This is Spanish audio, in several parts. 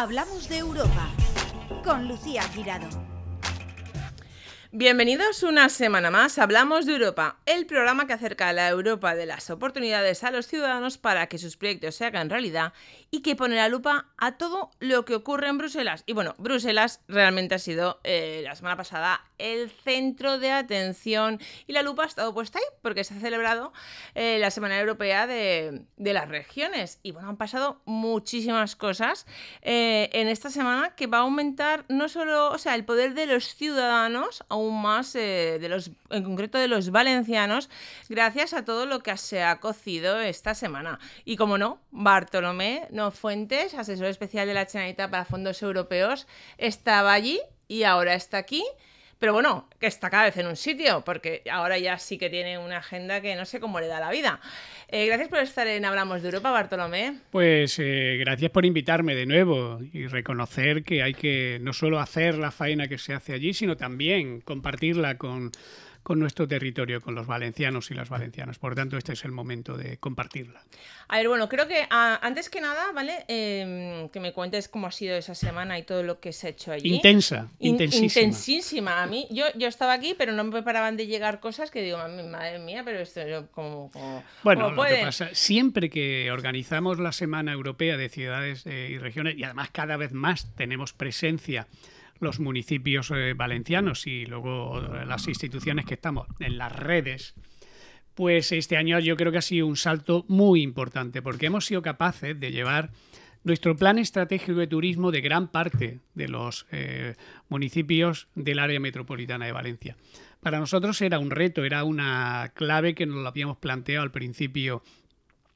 Hablamos de Europa con Lucía Girado. Bienvenidos una semana más. Hablamos de Europa, el programa que acerca a la Europa de las oportunidades a los ciudadanos para que sus proyectos se hagan realidad y que pone la lupa a todo lo que ocurre en Bruselas. Y bueno, Bruselas realmente ha sido eh, la semana pasada el centro de atención y la lupa ha estado puesta ahí porque se ha celebrado eh, la Semana Europea de, las Regiones. Y bueno, han pasado muchísimas cosas eh, en esta semana que va a aumentar no solo, o sea, el poder de los ciudadanos, aún más eh, de los, en concreto de los valencianos, gracias a todo lo que se ha cocido esta semana. Y como no, Bartolomé No Fuentes, asesor especial de la Generalitat para fondos europeos, estaba allí y ahora está aquí. Pero bueno, que está cada vez en un sitio, porque ahora ya sí que tiene una agenda que no sé cómo le da la vida. Eh, gracias por estar en Hablamos de Europa, Bartolomé. Pues eh, gracias por invitarme de nuevo y reconocer que hay que no solo hacer la faena que se hace allí, sino también compartirla con con nuestro territorio, con los valencianos y las valencianas. Por tanto, este es el momento de compartirla. A ver, bueno, creo que ah, antes que nada, ¿vale? Em, que me cuentes cómo ha sido esa semana y todo lo que se ha hecho allí. Intensa, intensísima. Intensísima. A mí, yo, yo estaba aquí, pero no me paraban de llegar cosas que digo, madre mía, pero esto yo como... bueno, lo que pasa, siempre que organizamos la Semana Europea de Ciudades eh, y Regiones, y además cada vez más tenemos presencia los municipios eh, valencianos y luego las instituciones que estamos en las redes, pues este año yo creo que ha sido un salto muy importante porque hemos sido capaces de llevar nuestro plan estratégico de turismo de gran parte de los eh, municipios del área metropolitana de Valencia. Para nosotros era un reto, era una clave que nos lo habíamos planteado al principio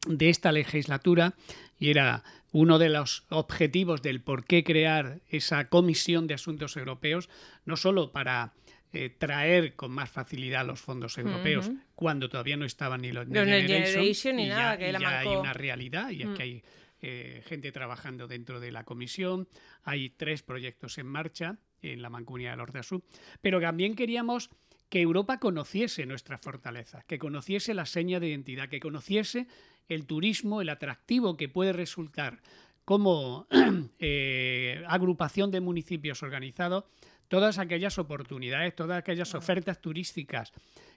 de esta legislatura y era uno de los objetivos del por qué crear esa comisión de asuntos europeos, no solo para eh, traer con más facilidad los fondos europeos, cuando todavía no estaban ni los no, Generation, ni nada, que ya hay una realidad y es que mm. hay eh, gente trabajando dentro de la comisión, hay tres proyectos en marcha en la Mancomunidad del Norte Sur, pero también queríamos que Europa conociese nuestra fortaleza, que conociese la seña de identidad, que conociese el turismo, el atractivo que puede resultar como eh, agrupación de municipios organizados, todas aquellas oportunidades, todas aquellas ofertas turísticas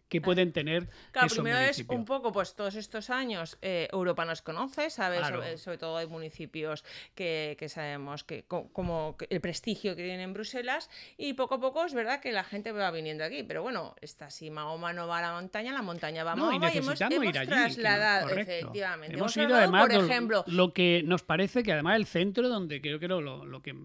que pueden tener. Claro, primero es un poco, pues todos estos años eh, Europa nos conoce, ¿sabes? Sobre, todo hay municipios que, que sabemos que como el prestigio que tienen en Bruselas y poco a poco es verdad que la gente va viniendo aquí, pero bueno, está si Mahoma no va a la montaña, la montaña va a Mahoma y, hemos, ir allí, trasladado, efectivamente. Hemos, ido además, por ejemplo, lo, que nos parece que además el centro donde creo que lo, lo, que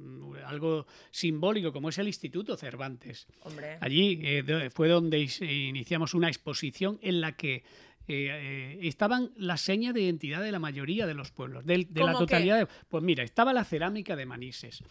algo simbólico como es el Instituto Cervantes. Hombre. Allí eh, fue donde iniciamos una exposición en la que eh, eh, estaban las señas de identidad de la mayoría de los pueblos, de, la totalidad. De, pues mira, estaba la cerámica de Manises,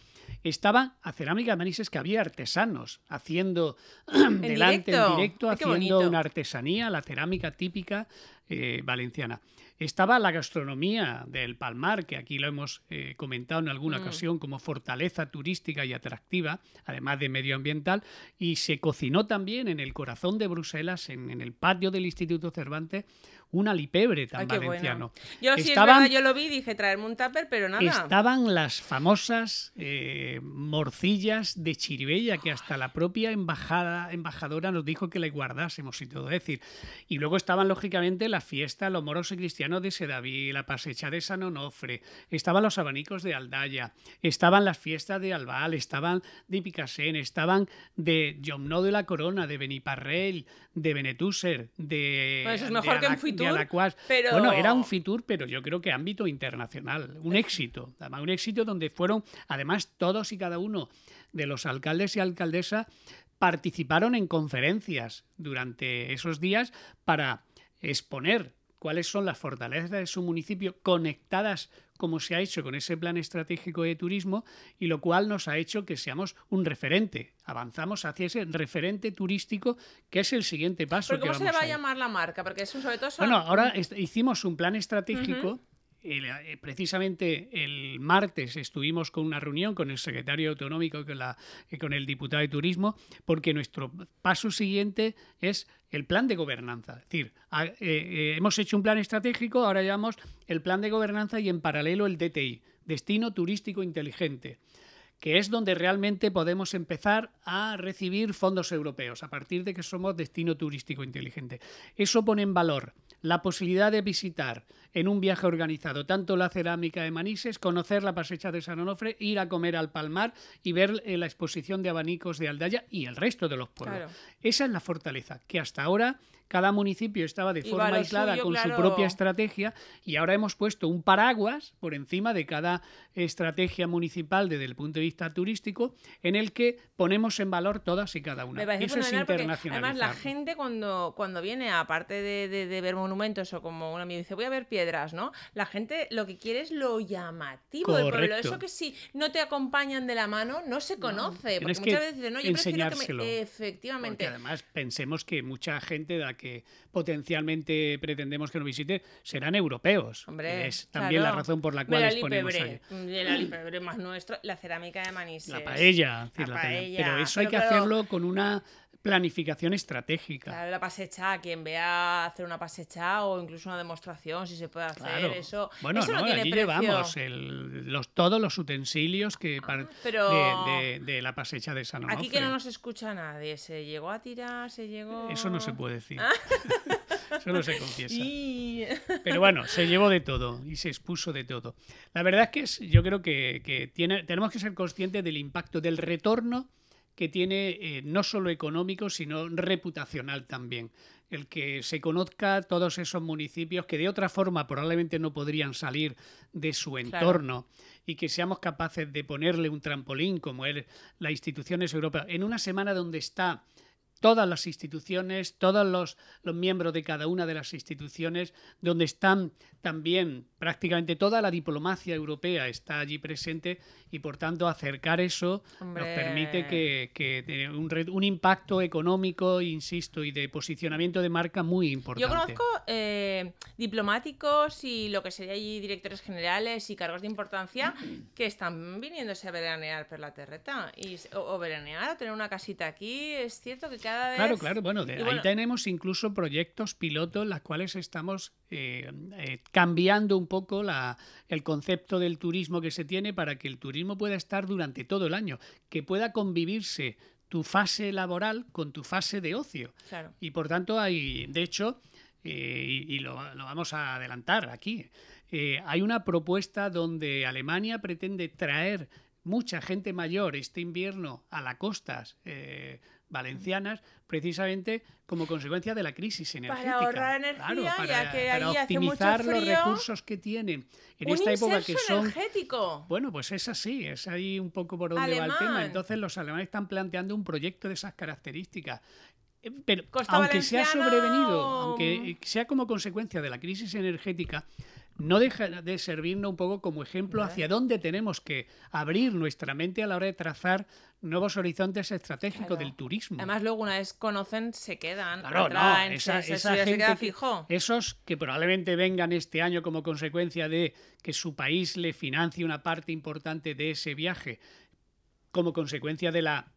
estaba la cerámica de Manises que había artesanos haciendo delante en directo, haciendo una artesanía, la cerámica típica eh, valenciana. Estaba la gastronomía del Palmar, que aquí lo hemos eh, comentado en alguna mm. ocasión como fortaleza turística y atractiva, además de medioambiental, y se cocinó también en el corazón de Bruselas, en, en el patio del Instituto Cervantes, un alipebre tan valenciano. Yo sí, estaban, yo lo vi, dije traerme un tupper, pero nada. Estaban las famosas eh, morcillas de Chiribella, que hasta la propia embajada, embajadora nos dijo que le guardásemos y todo. decir, y luego estaban, lógicamente, la fiesta, los moros y cristianos de Sedaví, la pasecha de San Onofre, estaban los abanicos de Aldaya, estaban las fiestas de Albal, estaban de Picasen, estaban de Jomno de la Corona, de Beniparrell, de Benetúser, de... eso es mejor que un bueno, era un Fitur, pero yo creo que ámbito internacional, un éxito, además un éxito donde fueron, además todos y cada uno de los alcaldes y alcaldesas participaron en conferencias durante esos días para exponer cuáles son las fortalezas de su municipio conectadas como se ha hecho con ese plan estratégico de turismo y lo cual nos ha hecho que seamos un referente. Avanzamos hacia ese referente turístico que es el siguiente paso. ¿Cómo se le va a, llamar la marca? Porque sobre todo... Bueno, ahora hicimos un plan estratégico. Eh, precisamente el martes estuvimos con una reunión con el secretario autonómico y con, el diputado de turismo, porque nuestro paso siguiente es el plan de gobernanza. Es decir, eh, eh, hemos hecho un plan estratégico, ahora llevamos el plan de gobernanza y en paralelo el DTI. destino turístico inteligente que es donde realmente podemos empezar a recibir fondos europeos, a partir de que somos destino turístico inteligente. Eso pone en valor la posibilidad de visitar en un viaje organizado tanto la cerámica de Manises, conocer la pasecha de San Onofre, ir a comer al Palmar y ver eh, la exposición de abanicos de Aldaya y el resto de los pueblos. Esa es la fortaleza, que hasta ahora cada municipio estaba de forma aislada con su propia estrategia y ahora hemos puesto un paraguas por encima de cada estrategia municipal desde el punto de vista turístico en el que ponemos en valor todas y cada una. Eso es internacionalizar. Además, la gente cuando, cuando viene, aparte de, ver monumentos o como un amigo dice, voy a ver piedras, ¿no? La gente lo que quiere es lo llamativo del pueblo. Eso que si no te acompañan de la mano, no se conoce. porque muchas veces dicen, no, yo prefiero que me... Efectivamente. Porque además pensemos que mucha gente de la que potencialmente pretendemos que nos visite serán europeos. Hombre, es también la razón por la cual exponemos ahí. La más nuestro, la cerámica de Manises. La paella. La paella. Pero eso hay que hacerlo con una planificación estratégica. Claro, la pasecha, quien vea hacer una pasecha o incluso una demostración, si se puede hacer eso. Bueno, eso no, tiene llevamos los, todos los utensilios que ah, de, la pasecha de San Onofre. Aquí que no nos escucha nadie, se llegó a tirar, se llegó... Eso no se puede decir. Ah. Eso no se confiesa. Pero bueno, se llevó de todo y se expuso de todo. La verdad es que es, yo creo que, que tiene, tenemos que ser conscientes del impacto, del retorno que tiene eh, no solo económico, sino reputacional también. El que se conozca todos esos municipios que de otra forma probablemente no podrían salir de su entorno y que seamos capaces de ponerle un trampolín como es las instituciones europeas en una semana donde está todas las instituciones, todos los, los, miembros de cada una de las instituciones, donde están también prácticamente toda la diplomacia europea está allí presente y por tanto acercar eso nos permite que, que un, un, impacto económico, insisto, y de posicionamiento de marca muy importante. Yo conozco eh, diplomáticos y lo que sería allí directores generales y cargos de importancia que están viniéndose a veranear por la terreta y, o, veranear o tener una casita aquí. Es cierto que cada vez... Claro, claro, bueno, de, ahí tenemos incluso proyectos pilotos en los cuales estamos eh, eh, cambiando un poco la, el concepto del turismo que se tiene para que el turismo pueda estar durante todo el año, que pueda convivirse tu fase laboral con tu fase de ocio. Y por tanto hay, de hecho, eh, y, lo, vamos a adelantar aquí, hay una propuesta donde Alemania pretende traer mucha gente mayor este invierno a las costas valencianas precisamente como consecuencia de la crisis energética. Para ahorrar energía, para, ya que optimizar los recursos que tienen en esta época que son energético. Bueno, pues es así, es ahí un poco por donde va el tema. Entonces los alemanes están planteando un proyecto de esas características. Pero aunque sea sobrevenido, aunque sea como consecuencia de la crisis energética, no deja de servirnos un poco como ejemplo hacia dónde tenemos que abrir nuestra mente a la hora de trazar nuevos horizontes estratégicos del turismo. Además, luego una vez conocen, se quedan. Claro, no, esa, gente fijo. esos que probablemente vengan este año como consecuencia de que su país le financie una parte importante de ese viaje, como consecuencia de la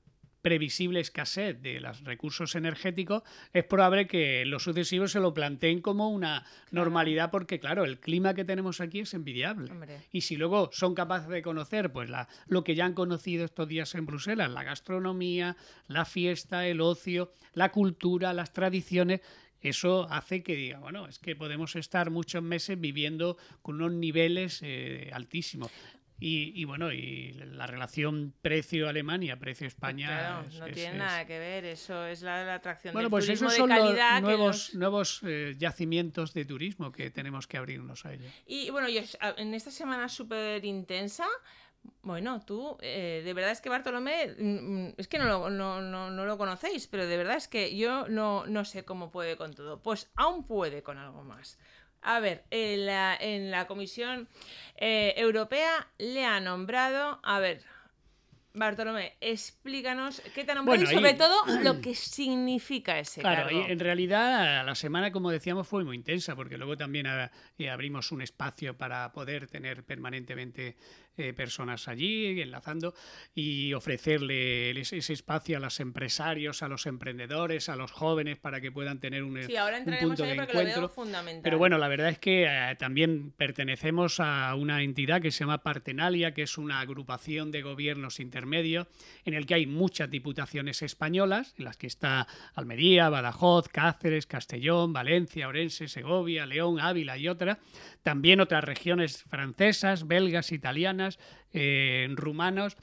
previsible escasez de los recursos energéticos, es probable que los sucesivos se lo planteen como una normalidad porque, claro, el clima que tenemos aquí es envidiable. Y si luego son capaces de conocer pues la, lo que ya han conocido estos días en Bruselas, la gastronomía, la fiesta, el ocio, la cultura, las tradiciones, eso hace que diga, bueno, es que podemos estar muchos meses viviendo con unos niveles eh, altísimos. Y, bueno, y la relación precio-Alemania, precio-España. Pues no tiene nada que ver, eso es la, atracción bueno, del pues turismo esos son de calidad. Los nuevos, nuevos eh, yacimientos de turismo que tenemos que abrirnos a ellos. Y bueno, yo, en esta semana súper intensa. Bueno, tú, eh, de verdad es que Bartolomé, mm, es que no lo, no, no, no lo conocéis, pero de verdad es que yo no, no sé cómo puede con todo. Pues aún puede con algo más. A ver, en la, en la Comisión eh, Europea le ha nombrado, a ver, Bartolomé, explícanos qué te ha nombrado y sobre todo lo que significa ese claro, en realidad la semana, como decíamos, fue muy intensa porque luego también eh, abrimos un espacio para poder tener permanentemente eh, personas allí, enlazando y ofrecerle ese, espacio a los empresarios, a los emprendedores, a los jóvenes para que puedan tener un, punto de encuentro. Pero bueno, la verdad es que eh, también pertenecemos a una entidad que se llama Partenalia, que es una agrupación de gobiernos intermedios en el que hay muchas diputaciones españolas, en las que está Almería, Badajoz, Cáceres, Castellón, Valencia, Orense, Segovia, León, Ávila y otras. También otras regiones francesas, belgas, italianas, eh, rumanos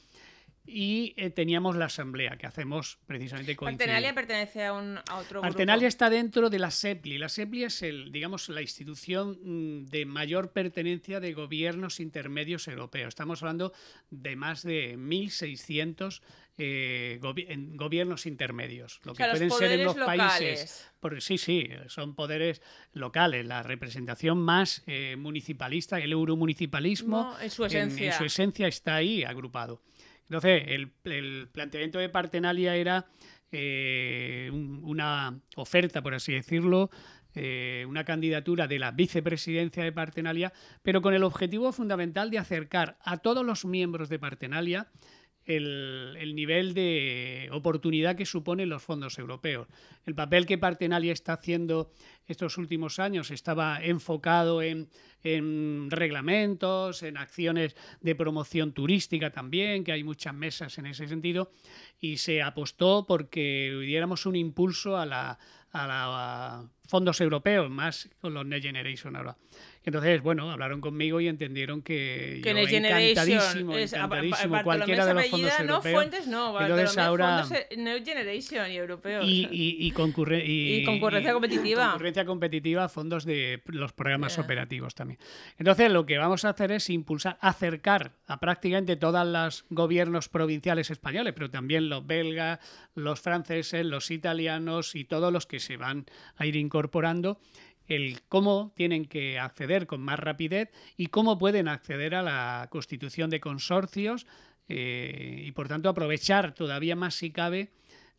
y eh, teníamos la asamblea que hacemos precisamente con Partenalia pertenece a, un, otro Partenalia está dentro de la SEPLI. La SEPLI es el, digamos, la institución mm, de mayor pertenencia de gobiernos intermedios europeos. Estamos hablando de más de 1.600 eh, gobiernos intermedios, lo que pueden ser en los países. sí, sí, son poderes locales. La representación más eh, municipalista, el euromunicipalismo, en, su esencia. en su esencia está ahí agrupado. Entonces, el, planteamiento de Partenalia era eh, una oferta, por así decirlo, eh, una candidatura de la vicepresidencia de Partenalia, pero con el objetivo fundamental de acercar a todos los miembros de Partenalia el, nivel de oportunidad que suponen los fondos europeos. El papel que Partenalia está haciendo estos últimos años estaba enfocado en, reglamentos, en acciones de promoción turística también, que hay muchas mesas en ese sentido, y se apostó porque diéramos un impulso a la, a, fondos europeos, más con los Next Generation ahora. Entonces, bueno, hablaron conmigo y entendieron que, que yo encantadísimo, es, encantadísimo cualquiera de los fondos europeos. No, Fuentes no, Entonces ahora Next Generation y europeos. Y, y, y, concurrencia competitiva. concurrencia competitiva, fondos de los programas operativos también. Entonces, lo que vamos a hacer es impulsar, acercar a prácticamente todos los gobiernos provinciales españoles, pero también los belgas, los franceses, los italianos y todos los que se van a ir incorporando el cómo tienen que acceder con más rapidez y cómo pueden acceder a la constitución de consorcios eh, y por tanto aprovechar todavía más si cabe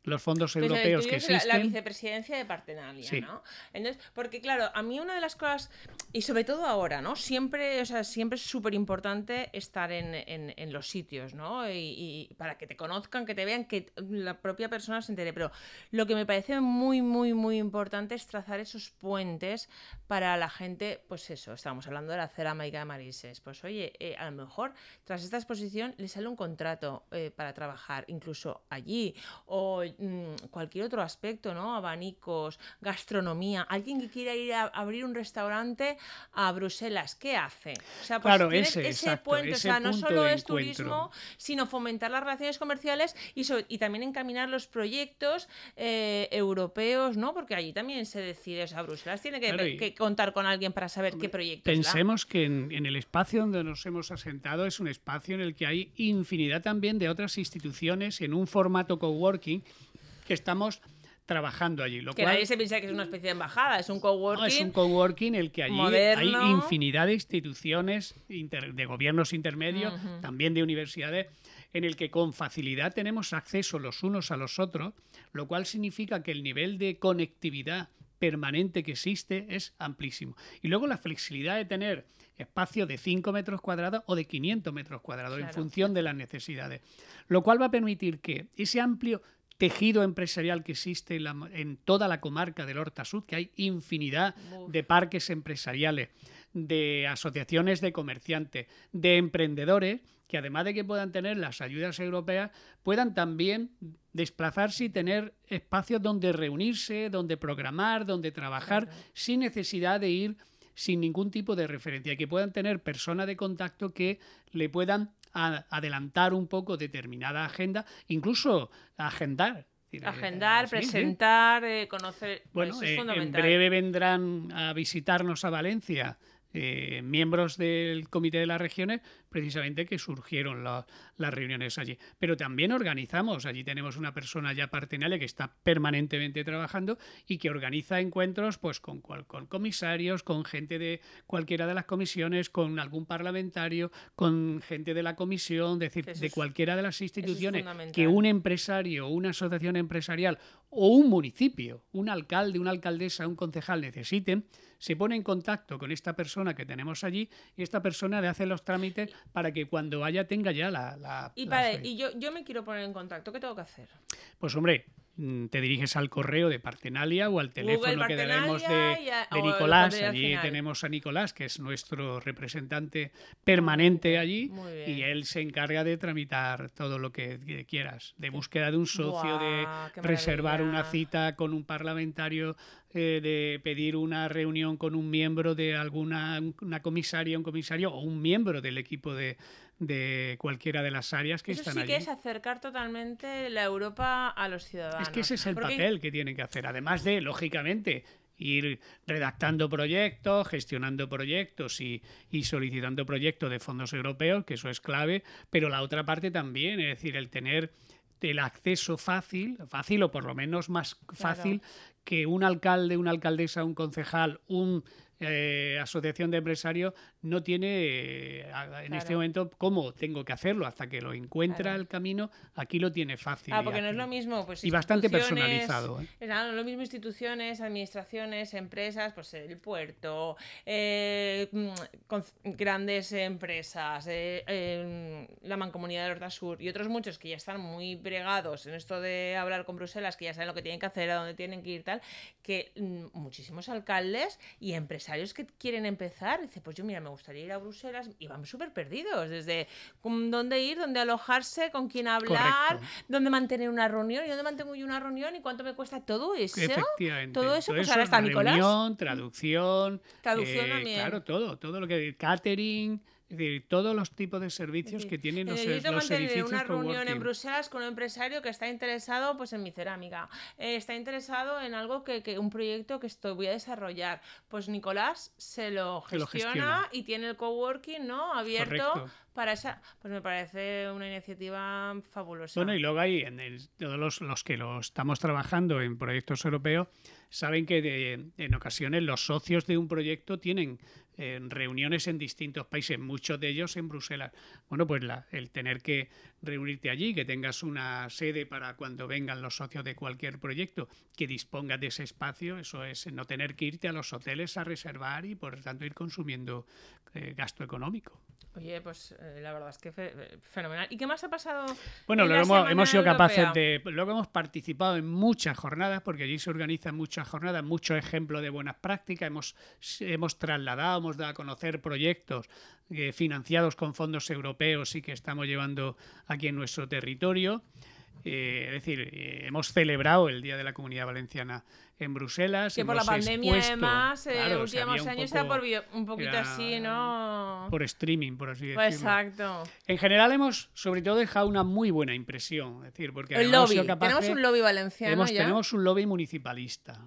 los fondos europeos que existen. La, vicepresidencia de Partenalia, ¿no? Entonces, porque claro, a mí una de las cosas, y sobre todo ahora, ¿no? Siempre, o sea, siempre es súper importante estar en, en, los sitios, ¿no? Y, para que te conozcan, que te vean, que la propia persona se entere. Pero lo que me parece muy, muy, muy importante es trazar esos puentes para la gente, pues eso, estamos hablando de la cerámica de Marises. Pues oye, eh, a lo mejor tras esta exposición le sale un contrato eh, para trabajar incluso allí, o cualquier otro aspecto, ¿no? Abanicos, gastronomía. Alguien que quiera ir a abrir un restaurante a Bruselas, ¿qué hace? O sea, pues claro, ese, ese puente, o sea, no solo es turismo, sino fomentar las relaciones comerciales y, y también encaminar los proyectos eh, europeos, ¿no? Porque allí también se decide, o sea, Bruselas tiene que, contar con alguien para saber qué proyectos. Pensemos que en, en el espacio donde nos hemos asentado es un espacio en el que hay infinidad también de otras instituciones en un formato coworking que estamos trabajando allí. Lo que nadie se piensa que es una especie de embajada, es un coworking. No, es un coworking el que allí hay infinidad de instituciones de gobiernos intermedios, también de universidades, en el que con facilidad tenemos acceso los unos a los otros, lo cual significa que el nivel de conectividad permanente que existe es amplísimo. Y luego la flexibilidad de tener espacio de 5 metros cuadrados o de 500 metros cuadrados en función de las necesidades, lo cual va a permitir que ese amplio tejido empresarial que existe en, toda la comarca del Horta Sud, que hay infinidad de parques empresariales, de asociaciones de comerciantes, de emprendedores, que además de que puedan tener las ayudas europeas, puedan también desplazarse y tener espacios donde reunirse, donde programar, donde trabajar, sin necesidad de ir sin ningún tipo de referencia, que puedan tener personas de contacto que le puedan adelantar un poco determinada agenda, incluso agendar. Agendar, presentar, eh, conocer. Bueno, eh, en breve vendrán a visitarnos a Valencia eh, miembros del Comité de las Regiones, precisamente que surgieron las reuniones allí. Pero también organizamos, allí tenemos una persona ya partenaria que está permanentemente trabajando y que organiza encuentros pues con, con comisarios, con gente de cualquiera de las comisiones, con algún parlamentario, con gente de la comisión, es decir, de cualquiera de las instituciones. Que un empresario, una asociación empresarial o un municipio, un alcalde, una alcaldesa, un concejal necesiten, se pone en contacto con esta persona que tenemos allí y esta persona le hace los trámites para que cuando vaya tenga ya la... y, y yo, yo me quiero poner en contacto, ¿qué tengo que hacer? Pues hombre, te diriges al correo de Partenalia o al teléfono que daremos de, Nicolás. Allí tenemos a Nicolás, que es nuestro representante permanente allí, y él se encarga de tramitar todo lo que, quieras, de búsqueda de un socio, de reservar una cita con un parlamentario, eh, de pedir una reunión con un miembro de alguna una comisaria, un comisario o un miembro del equipo de, de cualquiera de las áreas que Eso están sí allí. que es acercar totalmente la Europa a los ciudadanos. Es que ese es el papel que tienen que hacer, además de, lógicamente, ir redactando proyectos, gestionando proyectos y, y, solicitando proyectos de fondos europeos, que eso es clave, pero la otra parte también, es decir, el tener el acceso fácil, fácil o por lo menos más fácil que un alcalde, una alcaldesa, un concejal, un eh, asociación de empresarios no tiene eh, en este momento cómo tengo que hacerlo. Hasta que lo encuentra el camino aquí lo tiene fácil ah, porque no es lo mismo pues y bastante personalizado ¿eh? es lo mismo instituciones administraciones empresas pues el puerto eh, mm, grandes empresas la mancomunidad del Sur y otros muchos que ya están muy bregados en esto de hablar con Bruselas que ya saben lo que tienen que hacer a dónde tienen que ir tal que mm, muchísimos alcaldes y empresarios que quieren empezar, dice, pues yo mira, me gustaría ir a Bruselas y van súper perdidos, desde dónde ir, dónde alojarse, con quién hablar, dónde mantener una reunión, y dónde mantengo yo una reunión y cuánto me cuesta todo eso. Efectivamente. Todo eso, pues ahora está Nicolás. Traducción. Traducción eh, también. Claro, todo, todo lo que... Catering es decir, todos los tipos de servicios que tienen los, eh, los edificios una reunión en Bruselas con un empresario que está interesado pues en mi cerámica, eh, está interesado en algo que, que, un proyecto que estoy, voy a desarrollar. Pues Nicolás se lo gestiona, y tiene el coworking, ¿no? Abierto para esa. Pues me parece una iniciativa fabulosa. Bueno, y luego hay en todos los, los, que lo estamos trabajando en proyectos europeos saben que en ocasiones los socios de un proyecto tienen en reuniones en distintos países, muchos de ellos en Bruselas. Bueno, pues la, el tener que reunirte allí, que tengas una sede para cuando vengan los socios de cualquier proyecto, que dispongas de ese espacio, eso es no tener que irte a los hoteles a reservar y por tanto ir consumiendo eh, gasto económico. Oye, pues eh, la verdad es que fenomenal. ¿Y qué más ha pasado? Bueno, luego hemos, hemos, sido capaces de. Luego hemos participado en muchas jornadas, porque allí se organizan muchas jornadas, muchos ejemplos de buenas prácticas. Hemos, hemos trasladado, hemos dado a conocer proyectos eh, financiados con fondos europeos y que estamos llevando aquí en nuestro territorio. Eh, es decir, eh, hemos celebrado el Día de la Comunidad Valenciana en Bruselas. Que por la pandemia, además, eh, últimos años era por un poquito así, ¿no? Por streaming, por así pues decirlo. Exacto. En general hemos, sobre todo, dejado una muy buena impresión. Es decir, porque el lobby. tenemos un lobby valenciano. Tenemos un lobby municipalista.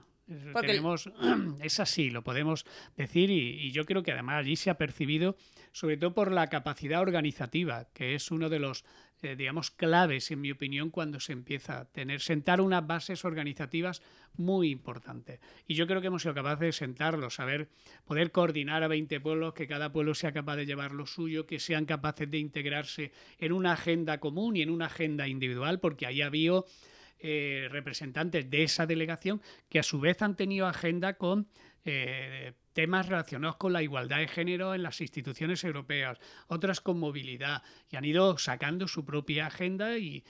Tenemos, es así, lo podemos decir, y, y, yo creo que además allí se ha percibido, sobre todo por la capacidad organizativa, que es uno de los eh, digamos, claves, en mi opinión, cuando se empieza a tener, sentar unas bases organizativas muy importantes. Y yo creo que hemos sido capaces de sentarlos, saber, poder coordinar a 20 pueblos, que cada pueblo sea capaz de llevar lo suyo, que sean capaces de integrarse en una agenda común y en una agenda individual, porque ahí ha habido eh, representantes de esa delegación que a su vez han tenido agenda con eh, temas relacionados con la igualdad de género en las instituciones europeas, otras con movilidad, y han ido sacando su propia agenda y,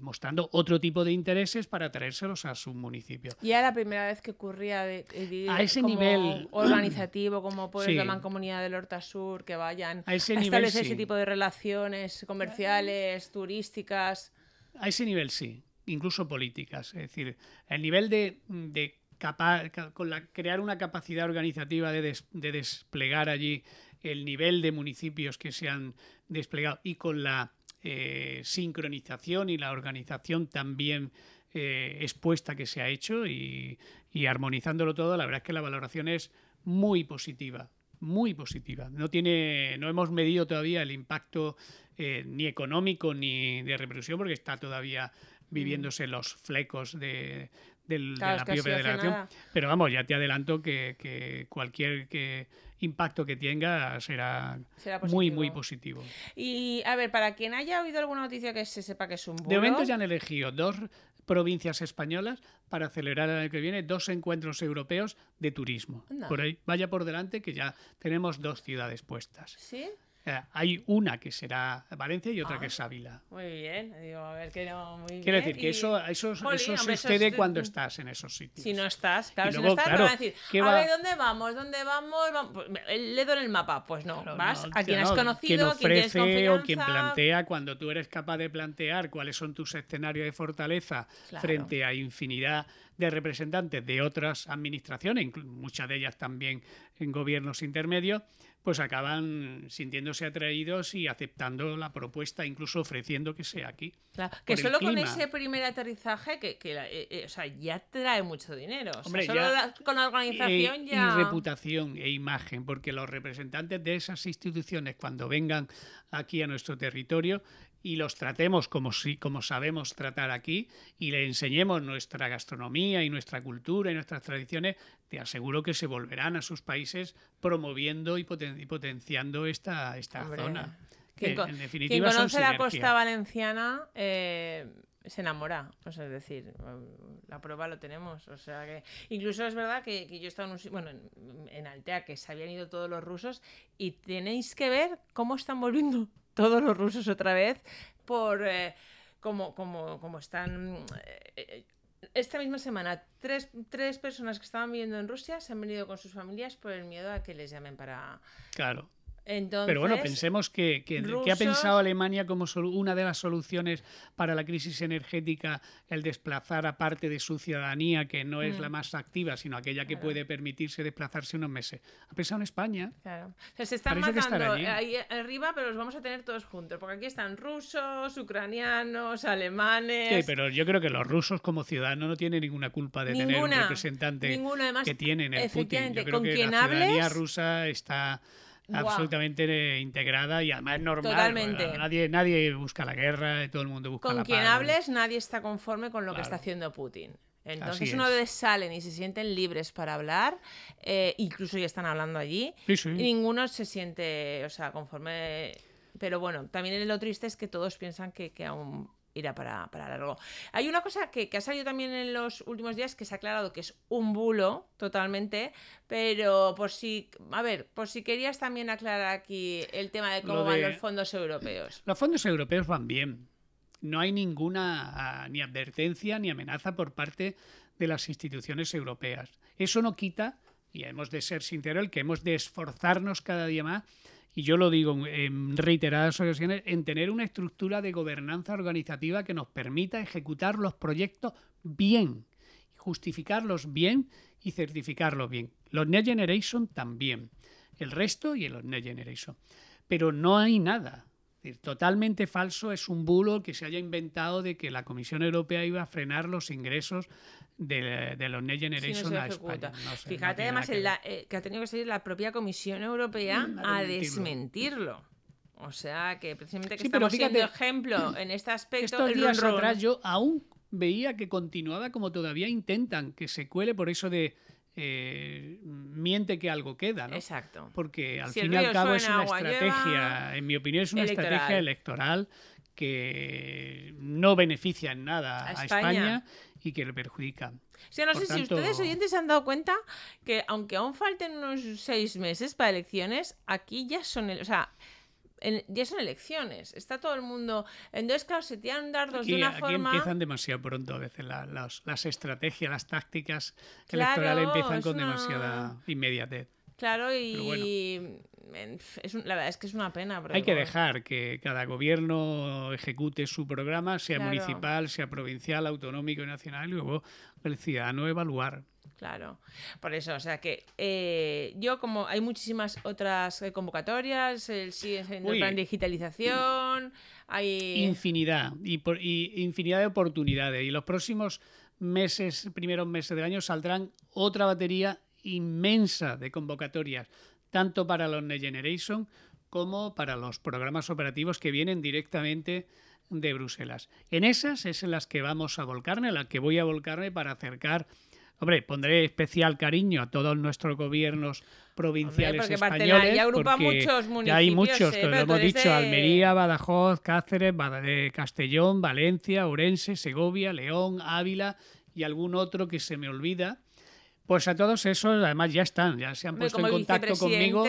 mostrando otro tipo de intereses para traérselos a su municipio. Y era la primera vez que ocurría de, a ese nivel organizativo, como puede sí. la mancomunidad del Horta Sur, que vayan a, ese establecer ese tipo de relaciones comerciales, turísticas. A ese nivel sí, incluso políticas. Es decir, el nivel de, de con la, crear una capacidad organizativa de, de, desplegar allí el nivel de municipios que se han desplegado y con la eh, sincronización y la organización también eh, expuesta que se ha hecho y, armonizándolo todo, la verdad es que la valoración es muy positiva, muy positiva. No, tiene, no hemos medido todavía el impacto eh, ni económico ni de reproducción porque está todavía viviéndose los flecos de, del, de la propia federación. Pero vamos, ya te adelanto que, que cualquier que impacto que tenga será, muy, muy positivo. Y a ver, para quien haya oído alguna noticia que se sepa que es un bulo... De momento ya han elegido dos provincias españolas para celebrar el año que viene dos encuentros europeos de turismo. Por ahí, vaya por delante que ya tenemos dos ciudades puestas. ¿Sí? Hay una que será Valencia y otra que es Ávila. Muy bien, digo, a ver que no, muy Quiero bien. decir que Y- eso, eso, eso hombre, sucede cuando estás en esos sitios. Si no estás, claro, si no estás, claro, van a decir, ¿qué a ver, ¿dónde vamos? ¿Dónde vamos? Vamos- Pues, le doy en el mapa. Pues no, Claro, vas no, a quien no, has Quien conocido, quien tienes ofrece confianza. o quien plantea, cuando tú eres capaz de plantear cuáles son tus escenarios de fortaleza Claro. frente a infinidad de representantes de otras administraciones, muchas de ellas también en gobiernos intermedios, pues acaban sintiéndose atraídos y aceptando la propuesta, incluso ofreciendo que sea aquí. Claro, que solo con ese primer aterrizaje, que, eh, eh, o sea, ya trae mucho dinero. O sea, Hombre, solo ya- la- con la organización Eh, ya. Y reputación e imagen, porque los representantes de esas instituciones, cuando vengan aquí a nuestro territorio y los tratemos como, si, como sabemos tratar aquí y le enseñemos nuestra gastronomía y nuestra cultura y nuestras tradiciones, te aseguro que se volverán a sus países promoviendo y, poten- y potenciando esta, esta Hombre, zona. Quien, Que, en quien definitiva son conoce la costa valenciana eh, se enamora. Es decir, la prueba lo tenemos. O sea que. Incluso es verdad que, que yo he estado en un bueno, en, en Altea, que se habían ido todos los rusos, y tenéis que ver cómo están volviendo todos los rusos otra vez por. eh, como, como, como están. eh, esta misma semana, tres, tres personas que estaban viviendo en Rusia se han venido con sus familias por el miedo a que les llamen para. Claro. Entonces, Pero bueno, pensemos que, que- que ha rusos- pensado Alemania como una de las soluciones para la crisis energética el desplazar a parte de su ciudadanía, que no es Mm. la más activa, sino aquella que Claro. puede permitirse desplazarse unos meses. Ha pensado en España. Claro. O sea, se están estar matando ahí arriba, pero los vamos a tener todos juntos. Porque aquí están rusos, ucranianos, alemanes. Sí, pero yo creo que los rusos como ciudadanos no tienen ninguna culpa de tener un Ninguna, representante ninguno, además, que tienen el Putin. Yo creo con que la ciudadanía hables- rusa está Absolutamente eh, integrada y además normal. Totalmente. Bueno, Nadie, nadie busca la guerra, todo el mundo busca la Con quien paz. hables, nadie está conforme con lo que está haciendo Putin. Entonces, una vez salen y se sienten libres para hablar, eh, incluso ya están hablando allí, Sí, sí. y ninguno se siente, o sea, conforme. Pero bueno, también lo triste es que todos piensan que, que aún irá para, para largo. Hay una cosa que, que ha salido también en los últimos días que se ha aclarado que es un bulo totalmente, pero por si, a ver, por si querías también aclarar aquí el tema de cómo Lo van los fondos europeos. Los fondos europeos van bien. No hay ninguna ah, ni advertencia ni amenaza por parte de las instituciones europeas. Eso no quita, y hemos de ser sinceros, el que hemos de esforzarnos cada día más, y yo lo digo en reiteradas ocasiones, en tener una estructura de gobernanza organizativa que nos permita ejecutar los proyectos bien, justificarlos bien y certificarlos bien. Los Next Generation también. El resto y los Next Generation. Pero no hay nada. Es decir, Totalmente falso es un bulo que se haya inventado de que la Comisión Europea iba a frenar los ingresos de, de los Next no Generation a. España. No sé, no Fíjate además nada que en ver. la- eh, que ha tenido que salir la propia Comisión Europea Mm, a desmentirlo. desmentirlo. O sea que precisamente que Sí, estamos siendo fíjate, ejemplo en este aspecto. Estos días atrás yo aún veía que continuaba como todavía intentan que se cuele por eso de eh, miente que algo queda, ¿no? Exacto. Porque al Si fin y al cabo es una estrategia, lleva, en mi opinión es una electoral. estrategia electoral que no beneficia en nada A a, España. Y que le perjudica. O sea, no Por sé si ustedes oyentes se han dado cuenta que aunque aún falten unos seis meses para elecciones, aquí ya son, el- o sea, en- ya son elecciones. Está todo el mundo. Entonces, claro, se tiran dardos Aquí, de una aquí forma. empiezan demasiado pronto a veces la- las, las estrategias, las tácticas Claro, electorales empiezan con una- demasiada inmediatez. Claro, y bueno. es un- la verdad es que es una pena. Hay que dejar que cada gobierno ejecute su programa, sea Claro. municipal, sea provincial, autonómico y nacional, y luego el ciudadano evaluar. Claro, por eso, o sea que eh, yo como hay muchísimas otras eh, convocatorias, el, sigue siendo el plan de digitalización, hay... Infinidad, y, por- y infinidad de oportunidades. Y los próximos meses, primeros meses del año, saldrán otra batería inmensa de convocatorias, tanto para los Next Generation como para los programas operativos que vienen directamente de Bruselas. En esas es en las que vamos a volcarme, en las que voy a volcarme para acercar Hombre, pondré especial cariño a todos nuestros gobiernos provinciales porque españoles. Agrupa porque muchos ya hay municipios, muchos, eh, lo hemos dicho, de- Almería, Badajoz, Cáceres, Castellón, Valencia, Orense, Segovia, León, Ávila y algún otro que se me olvida. Pues a todos esos, además ya están, ya se han puesto en contacto conmigo.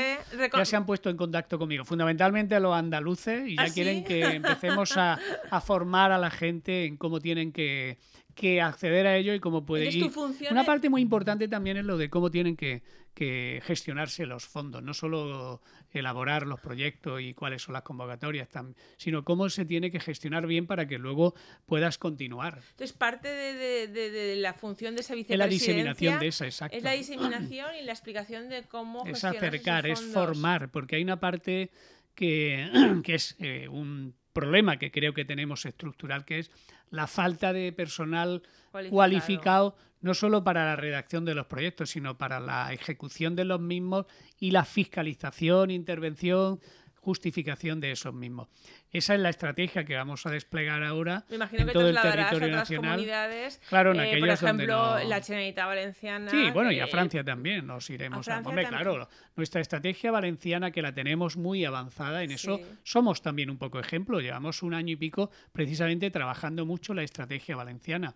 Ya se han puesto en contacto conmigo. Fundamentalmente a los andaluces y ya ¿Ah, quieren que empecemos a, formar a la gente en cómo tienen que, que acceder a ello y cómo pueden ir. Una parte muy importante también es lo de cómo tienen que, que gestionarse los fondos, no solo elaborar los proyectos y cuáles son las convocatorias, sino cómo se tiene que gestionar bien para que luego puedas continuar. Entonces, parte de, la función de esa vicepresidencia... Es la diseminación de esa, exacto. Es la diseminación y la explicación de cómo Es acercar, es formar, porque hay una parte que, que es eh, un problema que creo que tenemos estructural, que es la falta de personal cualificado. no solo para la redacción de los proyectos, sino para la ejecución de los mismos y la fiscalización, intervención, justificación de esos mismos. Esa es la estrategia que vamos a desplegar ahora en todo el territorio nacional. Comunidades, claro, en eh, por ejemplo, la Generalitat Valenciana. Sí, bueno, y a Francia también nos iremos a, a claro, nuestra estrategia valenciana que la tenemos muy avanzada en eso somos también un poco ejemplo. Llevamos un año y pico precisamente trabajando mucho la estrategia valenciana.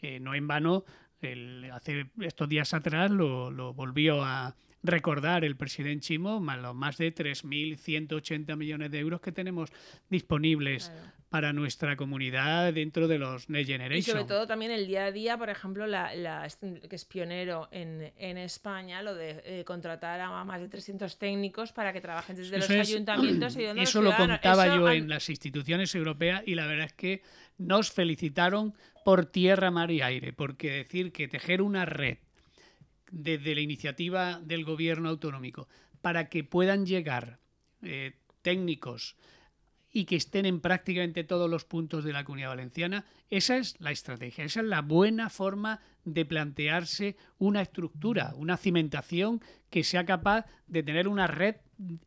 Eh, no en vano, hace estos días atrás lo, lo volvió a recordar el presidente Chimo más los más de 3.180 millones de euros que tenemos disponibles para nuestra comunidad dentro de los Next Generation. Y sobre todo también el día a día, por ejemplo, la, que es pionero en, en España, lo de eh, contratar a más de 300 técnicos para que trabajen desde los ayuntamientos y donde Eso lo contaba yo en las instituciones europeas y la verdad es que nos felicitaron por tierra, mar y aire, porque decir que tejer una red desde la iniciativa del gobierno autonómico para que puedan llegar eh, técnicos y que estén en prácticamente todos los puntos de la comunidad valenciana, esa es la estrategia, esa es la buena forma de plantearse una estructura, una cimentación que sea capaz de tener una red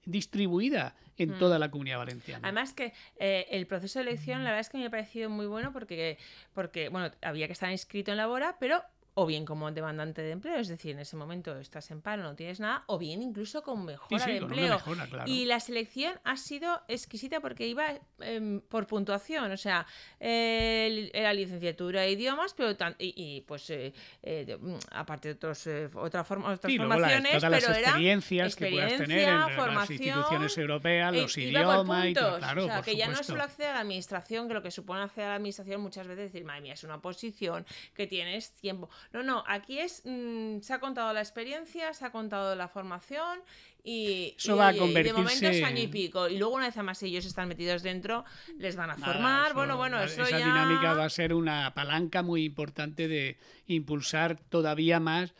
distribuida en mm. toda la comunidad valenciana. Además que eh, el proceso de elección, la verdad es que me ha parecido muy bueno porque, porque bueno, había que estar inscrito en la BORA, pero o bien como demandante de empleo, es decir, en ese momento estás en paro, no tienes nada, o bien incluso con mejora de empleo. Y la selección ha sido exquisita porque iba em, por puntuación, o sea, era licenciatura de idiomas, pero y, pues eh, eh, mm, aparte de otros, eh, otra forma, otras formaciones, todas las experiencias que puedas tener en las instituciones europeas, los idiomas y todo, claro, o sea, que ya no solo acceder a la administración, que lo que supone acceder a la administración muchas veces decir, madre mía, es una posición que tienes tiempo. No, no, aquí es, mm, se ha contado la experiencia, se ha contado la formación y, Eso va a convertirse... de momento es año y pico. Y luego una vez más ellos están metidos dentro, les van a formar. bueno, bueno, eso esa dinámica va a ser una palanca muy importante de impulsar todavía más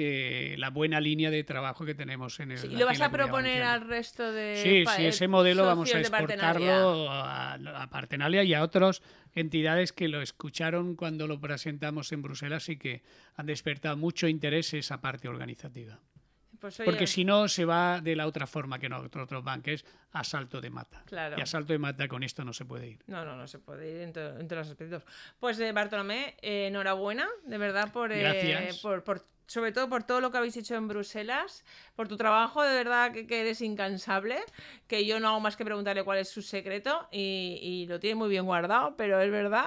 eh, la buena línea de trabajo que tenemos en el. ¿Y lo vas a proponer al resto de. Sí, sí, ese modelo vamos a exportarlo a, a Partenalia y a otras entidades que lo escucharon cuando lo presentamos en Bruselas y que han despertado mucho interés esa parte organizativa. Pues Porque si no, se va de la otra forma que nosotros otros banques, asalto de mata. Claro. Y asalto de mata con esto no se puede ir. No, no, no se puede ir entre, los aspectos. Pues eh, Bartolomé, eh, enhorabuena, de verdad, por, eh, por, por sobre todo por todo lo que habéis hecho en Bruselas, por tu trabajo, de verdad que, eres incansable, que yo no hago más que preguntarle cuál es su secreto y, lo tiene muy bien guardado, pero es verdad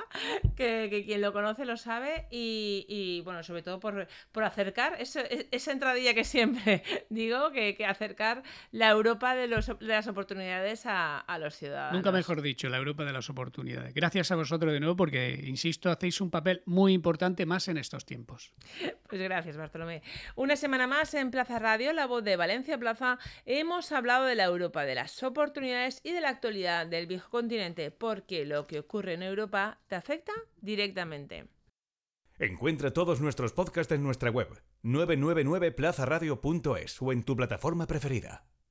que, quien lo conoce lo sabe y, bueno, sobre todo por, acercar e, esa entradilla que siempre digo, que, acercar la Europa de, los, de las oportunidades a, a, los ciudadanos. Nunca mejor dicho, la Europa de las oportunidades. Gracias a vosotros de nuevo porque, insisto, hacéis un papel muy importante más en estos tiempos. Pues gracias, Bartolomé. Una semana más en Plaza Radio, la voz de Valencia Plaza, hemos hablado de la Europa, de las oportunidades y de la actualidad del viejo continente, porque lo que ocurre en Europa te afecta directamente. Encuentra todos nuestros podcasts en nuestra web 999plazaradio.es o en tu plataforma preferida.